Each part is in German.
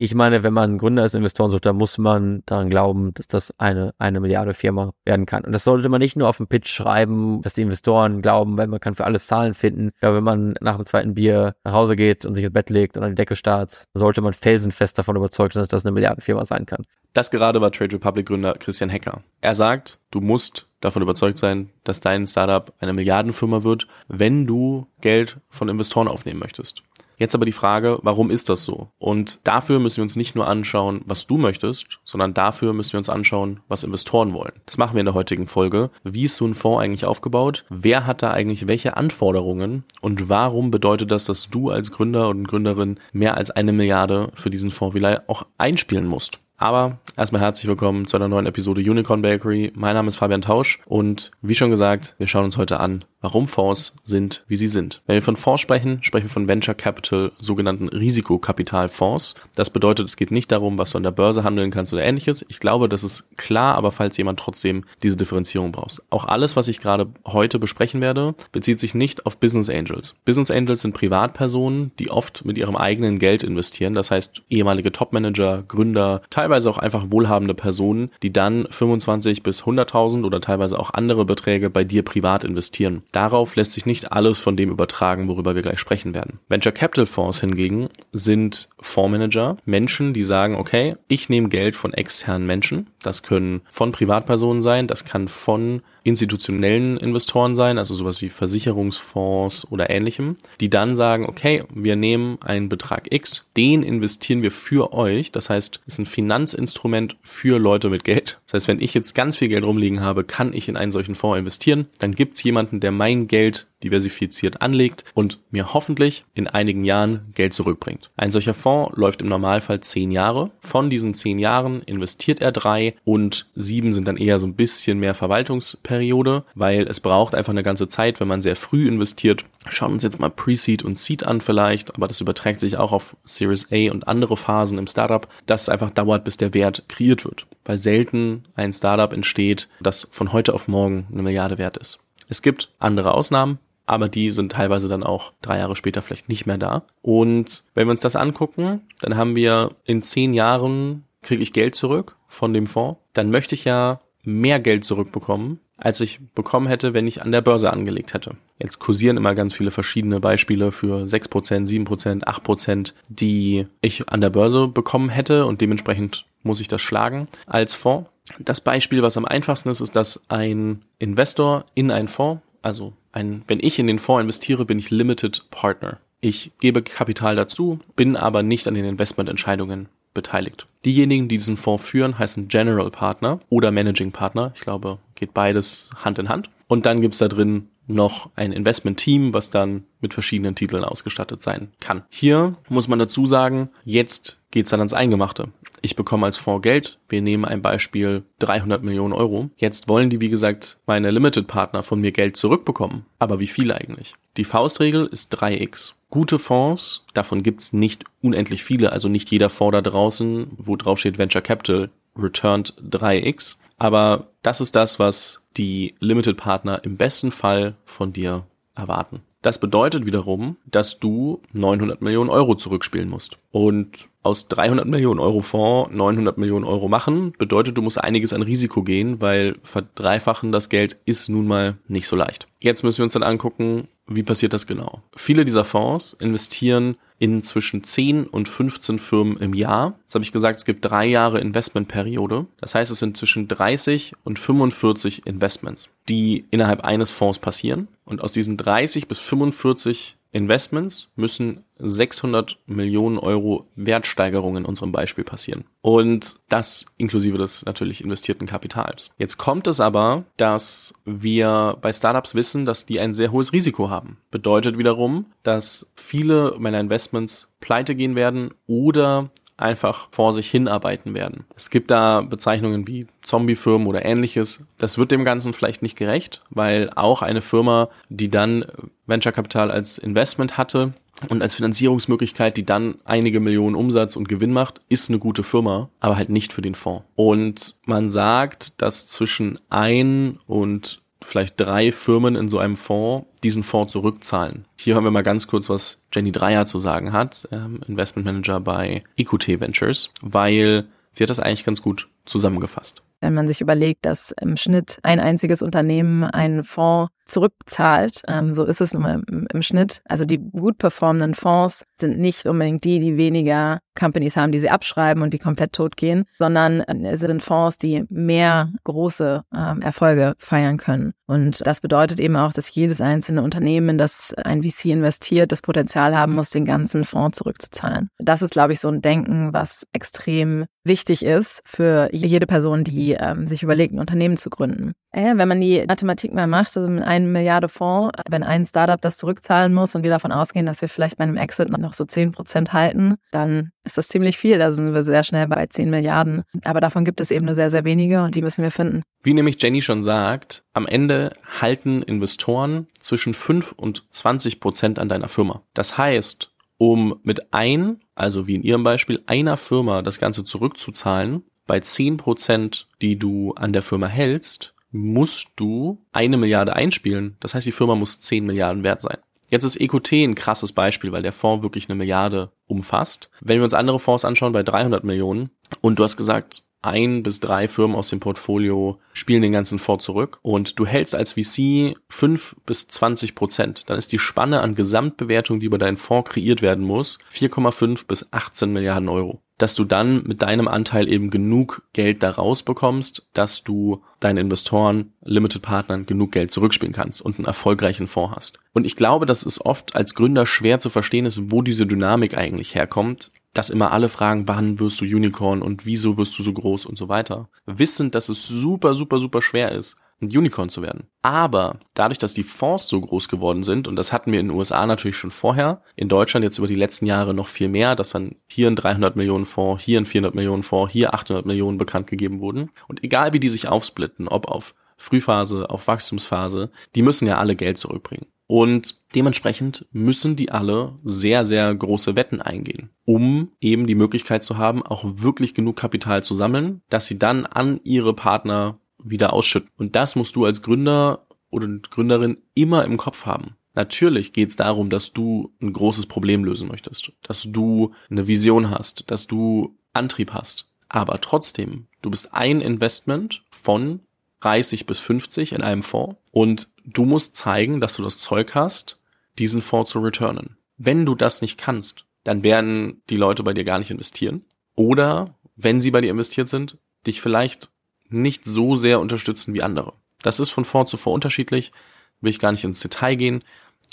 Ich meine, wenn man Gründer ist, Investoren sucht, dann muss man daran glauben, dass das eine, eine Milliarde Firma werden kann. Und das sollte man nicht nur auf dem Pitch schreiben, dass die Investoren glauben, weil man kann für alles Zahlen finden. Ja, wenn man nach dem zweiten Bier nach Hause geht und sich ins Bett legt und an die Decke starrt, sollte man felsenfest davon überzeugt sein, dass das eine Milliarde Firma sein kann. Das gerade war Trade Republic Gründer Christian Hecker. Er sagt, du musst davon überzeugt sein, dass dein Startup eine Milliardenfirma wird, wenn du Geld von Investoren aufnehmen möchtest. Jetzt aber die Frage, warum ist das so? Und dafür müssen wir uns nicht nur anschauen, was du möchtest, sondern dafür müssen wir uns anschauen, was Investoren wollen. Das machen wir in der heutigen Folge. Wie ist so ein Fonds eigentlich aufgebaut? Wer hat da eigentlich welche Anforderungen? Und warum bedeutet das, dass du als Gründer und Gründerin mehr als eine Milliarde für diesen Fonds vielleicht auch einspielen musst? Aber erstmal herzlich willkommen zu einer neuen Episode Unicorn Bakery. Mein Name ist Fabian Tausch und wie schon gesagt, wir schauen uns heute an, warum Fonds sind, wie sie sind. Wenn wir von Fonds sprechen, sprechen wir von Venture Capital, sogenannten Risikokapitalfonds. Das bedeutet, es geht nicht darum, was du an der Börse handeln kannst oder ähnliches. Ich glaube, das ist klar, aber falls jemand trotzdem diese Differenzierung braucht. Auch alles, was ich gerade heute besprechen werde, bezieht sich nicht auf Business Angels. Business Angels sind Privatpersonen, die oft mit ihrem eigenen Geld investieren. Das heißt, ehemalige Topmanager, Gründer, teilweise auch einfach wohlhabende Personen, die dann 25 bis 100.000 oder teilweise auch andere Beträge bei dir privat investieren. Darauf lässt sich nicht alles von dem übertragen, worüber wir gleich sprechen werden. Venture Capital Fonds hingegen sind Fondsmanager, Menschen, die sagen, okay, ich nehme Geld von externen Menschen. Das können von Privatpersonen sein, das kann von institutionellen Investoren sein, also sowas wie Versicherungsfonds oder ähnlichem, die dann sagen, okay, wir nehmen einen Betrag X, den investieren wir für euch. Das heißt, es ist ein Finanzinstrument für Leute mit Geld. Das heißt, wenn ich jetzt ganz viel Geld rumliegen habe, kann ich in einen solchen Fonds investieren. Dann gibt es jemanden, der mein Geld diversifiziert anlegt und mir hoffentlich in einigen Jahren Geld zurückbringt. Ein solcher Fonds läuft im Normalfall zehn Jahre. Von diesen zehn Jahren investiert er drei und sieben sind dann eher so ein bisschen mehr Verwaltungsperiode, weil es braucht einfach eine ganze Zeit, wenn man sehr früh investiert. Schauen uns jetzt mal Pre-Seed und Seed an vielleicht, aber das überträgt sich auch auf Series A und andere Phasen im Startup, dass einfach dauert, bis der Wert kreiert wird, weil selten ein Startup entsteht, das von heute auf morgen eine Milliarde wert ist. Es gibt andere Ausnahmen, aber die sind teilweise dann auch drei Jahre später vielleicht nicht mehr da. Und wenn wir uns das angucken, dann haben wir in zehn Jahren kriege ich Geld zurück von dem Fonds, dann möchte ich ja mehr Geld zurückbekommen, als ich bekommen hätte, wenn ich an der Börse angelegt hätte. Jetzt kursieren immer ganz viele verschiedene Beispiele für 6%, 7%, 8%, die ich an der Börse bekommen hätte und dementsprechend muss ich das schlagen als Fonds. Das Beispiel, was am einfachsten ist, ist, dass ein Investor in einen Fonds, also ein, wenn ich in den Fonds investiere, bin ich Limited Partner. Ich gebe Kapital dazu, bin aber nicht an den Investmententscheidungen beteiligt. Diejenigen, die diesen Fonds führen, heißen General Partner oder Managing Partner. Ich glaube, geht beides Hand in Hand. Und dann gibt's da drin noch ein Investment-Team, was dann mit verschiedenen Titeln ausgestattet sein kann. Hier muss man dazu sagen, jetzt geht's dann ans Eingemachte. Ich bekomme als Fonds Geld. Wir nehmen ein Beispiel 300 Millionen Euro. Jetzt wollen die, wie gesagt, meine Limited-Partner von mir Geld zurückbekommen. Aber wie viel eigentlich? Die Faustregel ist 3x. Gute Fonds, davon gibt's nicht unendlich viele, also nicht jeder Fonds da draußen, wo drauf steht Venture Capital, returned 3x. Aber das ist das, was die Limited-Partner im besten Fall von dir erwarten. Das bedeutet wiederum, dass du 900 Millionen Euro zurückspielen musst. Und aus 300 Millionen Euro Fonds 900 Millionen Euro machen, bedeutet, du musst einiges an Risiko gehen, weil verdreifachen das Geld ist nun mal nicht so leicht. Jetzt müssen wir uns dann angucken, wie passiert das genau? Viele dieser Fonds investieren in zwischen 10 und 15 Firmen im Jahr. Jetzt habe ich gesagt, es gibt drei Jahre Investmentperiode. Das heißt, es sind zwischen 30 und 45 Investments, die innerhalb eines Fonds passieren. Und aus diesen 30 bis 45 Investments müssen 600 Millionen Euro Wertsteigerungen in unserem Beispiel passieren. Und das inklusive des natürlich investierten Kapitals. Jetzt kommt es aber, dass wir bei Startups wissen, dass die ein sehr hohes Risiko haben. Bedeutet wiederum, dass viele meiner Investments pleite gehen werden oder einfach vor sich hinarbeiten werden. Es gibt da Bezeichnungen wie Zombiefirmen oder ähnliches. Das wird dem Ganzen vielleicht nicht gerecht, weil auch eine Firma, die dann Venture Capital als Investment hatte, und als Finanzierungsmöglichkeit, die dann einige Millionen Umsatz und Gewinn macht, ist eine gute Firma, aber halt nicht für den Fonds. Und man sagt, dass zwischen ein und vielleicht drei Firmen in so einem Fonds diesen Fonds zurückzahlen. Hier hören wir mal ganz kurz, was Jenny Dreier zu sagen hat, ähm, Investment Manager bei EQT Ventures, weil sie hat das eigentlich ganz gut zusammengefasst. Wenn man sich überlegt, dass im Schnitt ein einziges Unternehmen einen Fonds zurückzahlt. Ähm, so ist es nun mal im, im, Schnitt. Also die gut performenden Fonds sind nicht unbedingt die, die weniger Companies haben, die sie abschreiben und die komplett tot gehen, sondern äh, es sind Fonds, die mehr große ähm, Erfolge feiern können. Und das bedeutet eben auch, dass jedes einzelne Unternehmen, in das ein VC investiert, das Potenzial haben muss, den ganzen Fonds zurückzuzahlen. Das ist, glaube ich, so ein Denken, was extrem wichtig ist für jede Person, die ähm, sich überlegt, ein Unternehmen zu gründen. Äh, wenn man die Mathematik mal macht, also mit einem Milliarde Fonds, wenn ein Startup das zurückzahlen muss und wir davon ausgehen, dass wir vielleicht bei einem Exit noch so 10 Prozent halten, dann ist das ziemlich viel. Da sind wir sehr schnell bei 10 Milliarden. Aber davon gibt es eben nur sehr, sehr wenige und die müssen wir finden. Wie nämlich Jenny schon sagt, am Ende halten Investoren zwischen 5 und 20 Prozent an deiner Firma. Das heißt, um mit ein, also wie in Ihrem Beispiel, einer Firma das Ganze zurückzuzahlen, bei 10 Prozent, die du an der Firma hältst, musst du eine Milliarde einspielen. Das heißt, die Firma muss 10 Milliarden wert sein. Jetzt ist EQT ein krasses Beispiel, weil der Fonds wirklich eine Milliarde umfasst. Wenn wir uns andere Fonds anschauen bei 300 Millionen und du hast gesagt, ein bis drei Firmen aus dem Portfolio spielen den ganzen Fonds zurück und du hältst als VC fünf bis zwanzig Prozent, dann ist die Spanne an Gesamtbewertung, die über deinen Fonds kreiert werden muss, 4,5 bis 18 Milliarden Euro dass du dann mit deinem Anteil eben genug Geld da rausbekommst, dass du deinen Investoren, Limited Partnern genug Geld zurückspielen kannst und einen erfolgreichen Fonds hast. Und ich glaube, dass es oft als Gründer schwer zu verstehen ist, wo diese Dynamik eigentlich herkommt, dass immer alle fragen, wann wirst du Unicorn und wieso wirst du so groß und so weiter. Wissend, dass es super, super, super schwer ist, ein Unicorn zu werden. Aber dadurch, dass die Fonds so groß geworden sind, und das hatten wir in den USA natürlich schon vorher, in Deutschland jetzt über die letzten Jahre noch viel mehr, dass dann hier ein 300 Millionen Fonds, hier ein 400 Millionen Fonds, hier 800 Millionen bekannt gegeben wurden. Und egal wie die sich aufsplitten, ob auf Frühphase, auf Wachstumsphase, die müssen ja alle Geld zurückbringen. Und dementsprechend müssen die alle sehr, sehr große Wetten eingehen, um eben die Möglichkeit zu haben, auch wirklich genug Kapital zu sammeln, dass sie dann an ihre Partner wieder ausschütten. Und das musst du als Gründer oder Gründerin immer im Kopf haben. Natürlich geht es darum, dass du ein großes Problem lösen möchtest, dass du eine Vision hast, dass du Antrieb hast. Aber trotzdem, du bist ein Investment von 30 bis 50 in einem Fonds und du musst zeigen, dass du das Zeug hast, diesen Fonds zu returnen. Wenn du das nicht kannst, dann werden die Leute bei dir gar nicht investieren. Oder wenn sie bei dir investiert sind, dich vielleicht nicht so sehr unterstützen wie andere. Das ist von Fonds zu Fonds unterschiedlich, will ich gar nicht ins Detail gehen,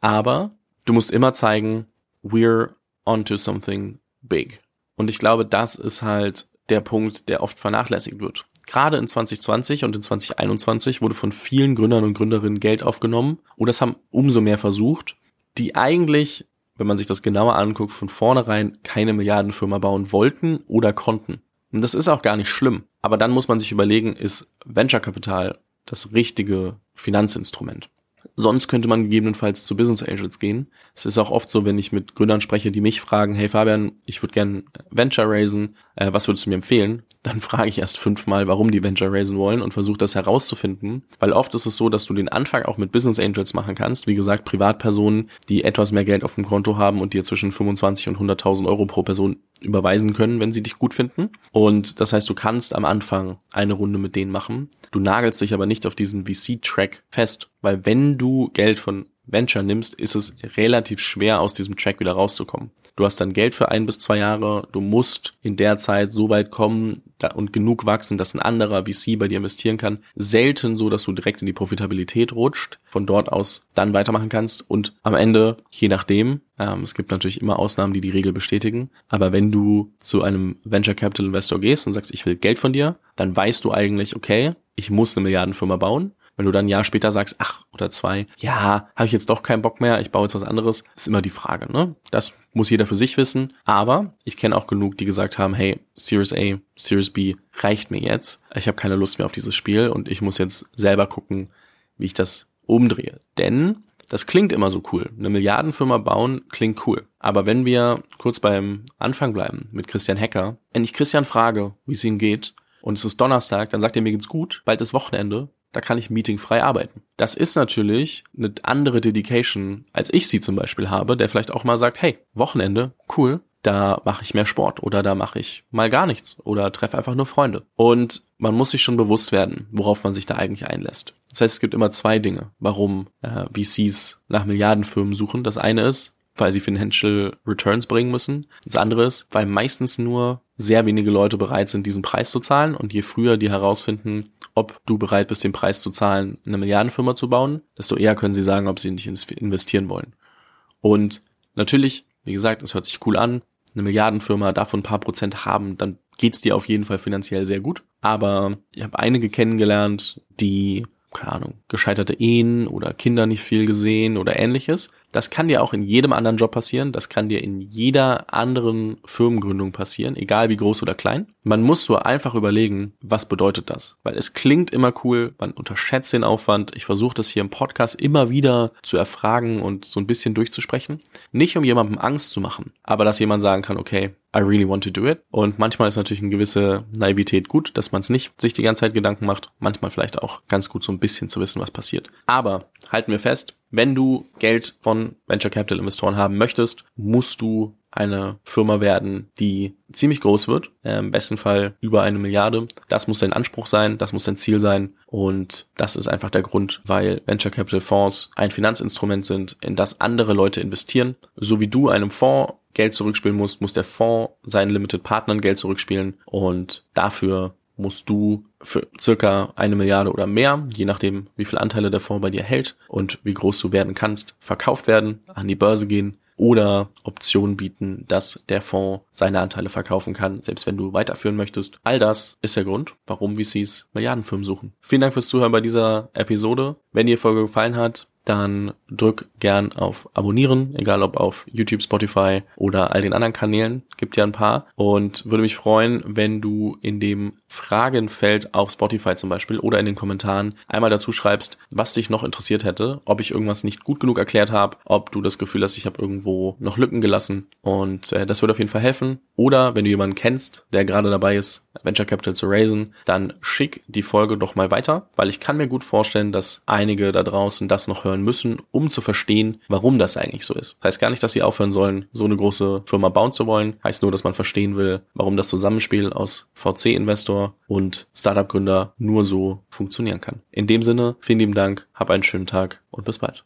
aber du musst immer zeigen, we're onto something big. Und ich glaube, das ist halt der Punkt, der oft vernachlässigt wird. Gerade in 2020 und in 2021 wurde von vielen Gründern und Gründerinnen Geld aufgenommen und das haben umso mehr versucht, die eigentlich, wenn man sich das genauer anguckt, von vornherein keine Milliardenfirma bauen wollten oder konnten. Und das ist auch gar nicht schlimm. Aber dann muss man sich überlegen, ist Venture Capital das richtige Finanzinstrument? Sonst könnte man gegebenenfalls zu Business Angels gehen. Es ist auch oft so, wenn ich mit Gründern spreche, die mich fragen, hey Fabian, ich würde gerne Venture raisen, äh, was würdest du mir empfehlen? Dann frage ich erst fünfmal, warum die Venture raisen wollen und versuche das herauszufinden, weil oft ist es so, dass du den Anfang auch mit Business Angels machen kannst. Wie gesagt, Privatpersonen, die etwas mehr Geld auf dem Konto haben und dir zwischen 25 und 100.000 Euro pro Person überweisen können, wenn sie dich gut finden. Und das heißt, du kannst am Anfang eine Runde mit denen machen. Du nagelst dich aber nicht auf diesen VC-Track fest, weil wenn du Geld von Venture nimmst, ist es relativ schwer, aus diesem Track wieder rauszukommen. Du hast dann Geld für ein bis zwei Jahre, du musst in der Zeit so weit kommen und genug wachsen, dass ein anderer VC bei dir investieren kann. Selten so, dass du direkt in die Profitabilität rutscht, von dort aus dann weitermachen kannst und am Ende, je nachdem, ähm, es gibt natürlich immer Ausnahmen, die die Regel bestätigen, aber wenn du zu einem Venture Capital Investor gehst und sagst, ich will Geld von dir, dann weißt du eigentlich, okay, ich muss eine Milliardenfirma bauen wenn du dann ein Jahr später sagst, ach, oder zwei, ja, habe ich jetzt doch keinen Bock mehr, ich baue jetzt was anderes, ist immer die Frage, ne? Das muss jeder für sich wissen. Aber ich kenne auch genug, die gesagt haben, hey, Series A, Series B reicht mir jetzt. Ich habe keine Lust mehr auf dieses Spiel und ich muss jetzt selber gucken, wie ich das umdrehe. Denn das klingt immer so cool. Eine Milliardenfirma bauen klingt cool. Aber wenn wir kurz beim Anfang bleiben mit Christian Hecker, wenn ich Christian frage, wie es ihm geht, und es ist Donnerstag, dann sagt er, mir geht's gut, bald ist Wochenende, da kann ich meetingfrei arbeiten. Das ist natürlich eine andere Dedication, als ich sie zum Beispiel habe, der vielleicht auch mal sagt, hey, Wochenende, cool, da mache ich mehr Sport oder da mache ich mal gar nichts oder treffe einfach nur Freunde. Und man muss sich schon bewusst werden, worauf man sich da eigentlich einlässt. Das heißt, es gibt immer zwei Dinge, warum äh, VCs nach Milliardenfirmen suchen. Das eine ist, weil sie Financial Returns bringen müssen. Das andere ist, weil meistens nur sehr wenige Leute bereit sind, diesen Preis zu zahlen. Und je früher die herausfinden, ob du bereit bist, den Preis zu zahlen, eine Milliardenfirma zu bauen, desto eher können sie sagen, ob sie nicht investieren wollen. Und natürlich, wie gesagt, es hört sich cool an, eine Milliardenfirma davon ein paar Prozent haben, dann geht's dir auf jeden Fall finanziell sehr gut. Aber ich habe einige kennengelernt, die keine Ahnung, gescheiterte Ehen oder Kinder nicht viel gesehen oder ähnliches. Das kann dir auch in jedem anderen Job passieren. Das kann dir in jeder anderen Firmengründung passieren, egal wie groß oder klein. Man muss so einfach überlegen, was bedeutet das? Weil es klingt immer cool, man unterschätzt den Aufwand. Ich versuche das hier im Podcast immer wieder zu erfragen und so ein bisschen durchzusprechen. Nicht um jemandem Angst zu machen, aber dass jemand sagen kann, okay, I really want to do it. Und manchmal ist natürlich eine gewisse Naivität gut, dass man es nicht sich die ganze Zeit Gedanken macht. Manchmal vielleicht auch ganz gut so ein bisschen zu wissen, was passiert. Aber halten wir fest, wenn du Geld von Venture Capital Investoren haben möchtest, musst du eine Firma werden, die ziemlich groß wird, äh, im besten Fall über eine Milliarde. Das muss dein Anspruch sein, das muss dein Ziel sein und das ist einfach der Grund, weil Venture Capital Fonds ein Finanzinstrument sind, in das andere Leute investieren. So wie du einem Fonds Geld zurückspielen musst, muss der Fonds seinen Limited Partnern Geld zurückspielen und dafür musst du für circa eine Milliarde oder mehr, je nachdem, wie viele Anteile der Fonds bei dir hält und wie groß du werden kannst, verkauft werden, an die Börse gehen oder Optionen bieten, dass der Fonds seine Anteile verkaufen kann, selbst wenn du weiterführen möchtest. All das ist der Grund, warum VCs Milliardenfirmen suchen. Vielen Dank fürs Zuhören bei dieser Episode. Wenn dir die Folge gefallen hat, dann drück gern auf Abonnieren, egal ob auf YouTube, Spotify oder all den anderen Kanälen. Gibt ja ein paar. Und würde mich freuen, wenn du in dem Fragenfeld auf Spotify zum Beispiel oder in den Kommentaren einmal dazu schreibst, was dich noch interessiert hätte, ob ich irgendwas nicht gut genug erklärt habe, ob du das Gefühl hast, ich habe irgendwo noch Lücken gelassen. Und äh, das würde auf jeden Fall helfen. Oder wenn du jemanden kennst, der gerade dabei ist, Venture Capital zu raisen, dann schick die Folge doch mal weiter, weil ich kann mir gut vorstellen, dass einige da draußen das noch hören müssen, um zu verstehen, warum das eigentlich so ist. Das heißt gar nicht, dass sie aufhören sollen, so eine große Firma bauen zu wollen. Heißt nur, dass man verstehen will, warum das Zusammenspiel aus VC-Investor und Startup-Gründer nur so funktionieren kann. In dem Sinne, vielen lieben Dank, hab einen schönen Tag und bis bald.